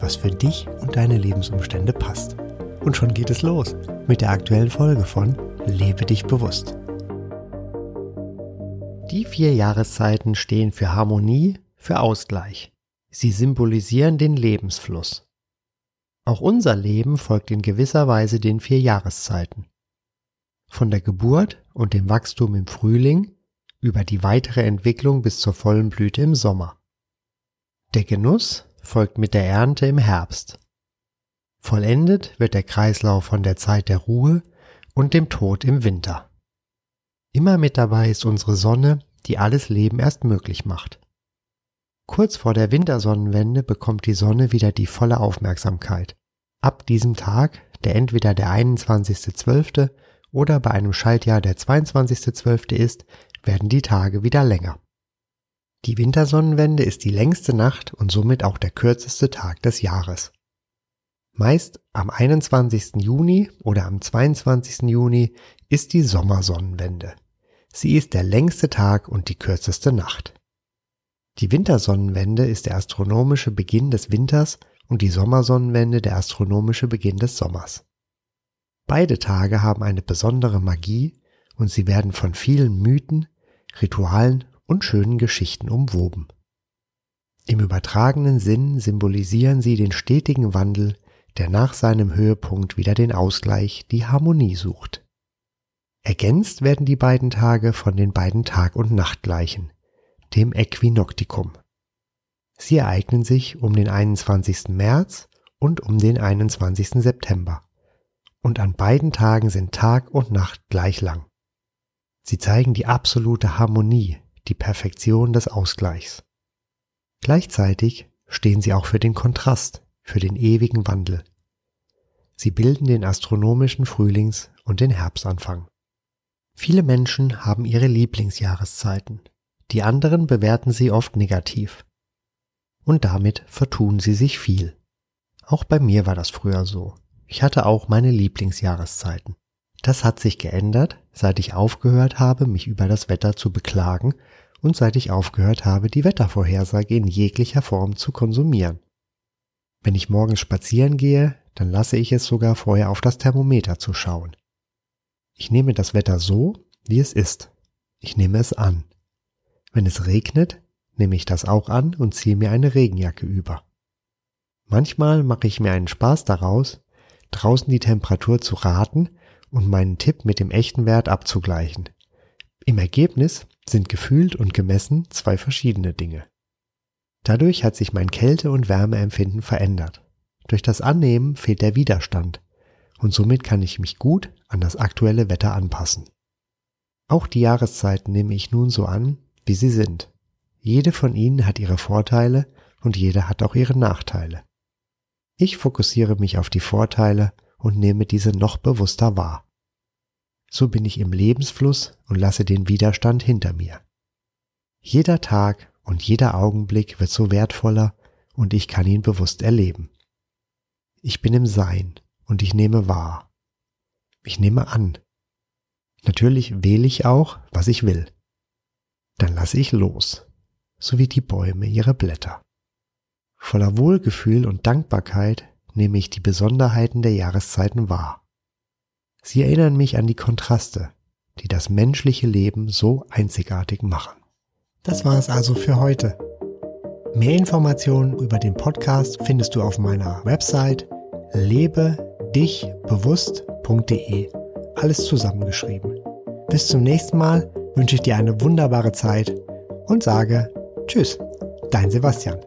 was für dich und deine Lebensumstände passt. Und schon geht es los mit der aktuellen Folge von Lebe dich bewusst. Die vier Jahreszeiten stehen für Harmonie, für Ausgleich. Sie symbolisieren den Lebensfluss. Auch unser Leben folgt in gewisser Weise den vier Jahreszeiten. Von der Geburt und dem Wachstum im Frühling über die weitere Entwicklung bis zur vollen Blüte im Sommer. Der Genuss folgt mit der Ernte im Herbst. Vollendet wird der Kreislauf von der Zeit der Ruhe und dem Tod im Winter. Immer mit dabei ist unsere Sonne, die alles Leben erst möglich macht. Kurz vor der Wintersonnenwende bekommt die Sonne wieder die volle Aufmerksamkeit. Ab diesem Tag, der entweder der 21.12. oder bei einem Schaltjahr der 22.12. ist, werden die Tage wieder länger. Die Wintersonnenwende ist die längste Nacht und somit auch der kürzeste Tag des Jahres. Meist am 21. Juni oder am 22. Juni ist die Sommersonnenwende. Sie ist der längste Tag und die kürzeste Nacht. Die Wintersonnenwende ist der astronomische Beginn des Winters und die Sommersonnenwende der astronomische Beginn des Sommers. Beide Tage haben eine besondere Magie und sie werden von vielen Mythen, Ritualen und schönen Geschichten umwoben. Im übertragenen Sinn symbolisieren sie den stetigen Wandel der nach seinem Höhepunkt wieder den Ausgleich, die Harmonie sucht. Ergänzt werden die beiden Tage von den beiden Tag- und Nachtgleichen, dem Äquinoktikum. Sie ereignen sich um den 21. März und um den 21. September. Und an beiden Tagen sind Tag und Nacht gleich lang. Sie zeigen die absolute Harmonie, die Perfektion des Ausgleichs. Gleichzeitig stehen sie auch für den Kontrast, für den ewigen Wandel. Sie bilden den astronomischen Frühlings- und den Herbstanfang. Viele Menschen haben ihre Lieblingsjahreszeiten, die anderen bewerten sie oft negativ. Und damit vertun sie sich viel. Auch bei mir war das früher so. Ich hatte auch meine Lieblingsjahreszeiten. Das hat sich geändert, seit ich aufgehört habe, mich über das Wetter zu beklagen und seit ich aufgehört habe, die Wettervorhersage in jeglicher Form zu konsumieren. Wenn ich morgens spazieren gehe, dann lasse ich es sogar vorher auf das Thermometer zu schauen. Ich nehme das Wetter so, wie es ist. Ich nehme es an. Wenn es regnet, nehme ich das auch an und ziehe mir eine Regenjacke über. Manchmal mache ich mir einen Spaß daraus, draußen die Temperatur zu raten und meinen Tipp mit dem echten Wert abzugleichen. Im Ergebnis sind gefühlt und gemessen zwei verschiedene Dinge. Dadurch hat sich mein Kälte- und Wärmeempfinden verändert. Durch das Annehmen fehlt der Widerstand und somit kann ich mich gut an das aktuelle Wetter anpassen. Auch die Jahreszeiten nehme ich nun so an, wie sie sind. Jede von ihnen hat ihre Vorteile und jede hat auch ihre Nachteile. Ich fokussiere mich auf die Vorteile und nehme diese noch bewusster wahr. So bin ich im Lebensfluss und lasse den Widerstand hinter mir. Jeder Tag und jeder Augenblick wird so wertvoller und ich kann ihn bewusst erleben. Ich bin im Sein und ich nehme wahr. Ich nehme an. Natürlich wähle ich auch, was ich will. Dann lasse ich los, so wie die Bäume ihre Blätter. Voller Wohlgefühl und Dankbarkeit nehme ich die Besonderheiten der Jahreszeiten wahr. Sie erinnern mich an die Kontraste, die das menschliche Leben so einzigartig machen. Das war es also für heute. Mehr Informationen über den Podcast findest du auf meiner Website lebedichbewusst.de. Alles zusammengeschrieben. Bis zum nächsten Mal wünsche ich dir eine wunderbare Zeit und sage Tschüss, dein Sebastian.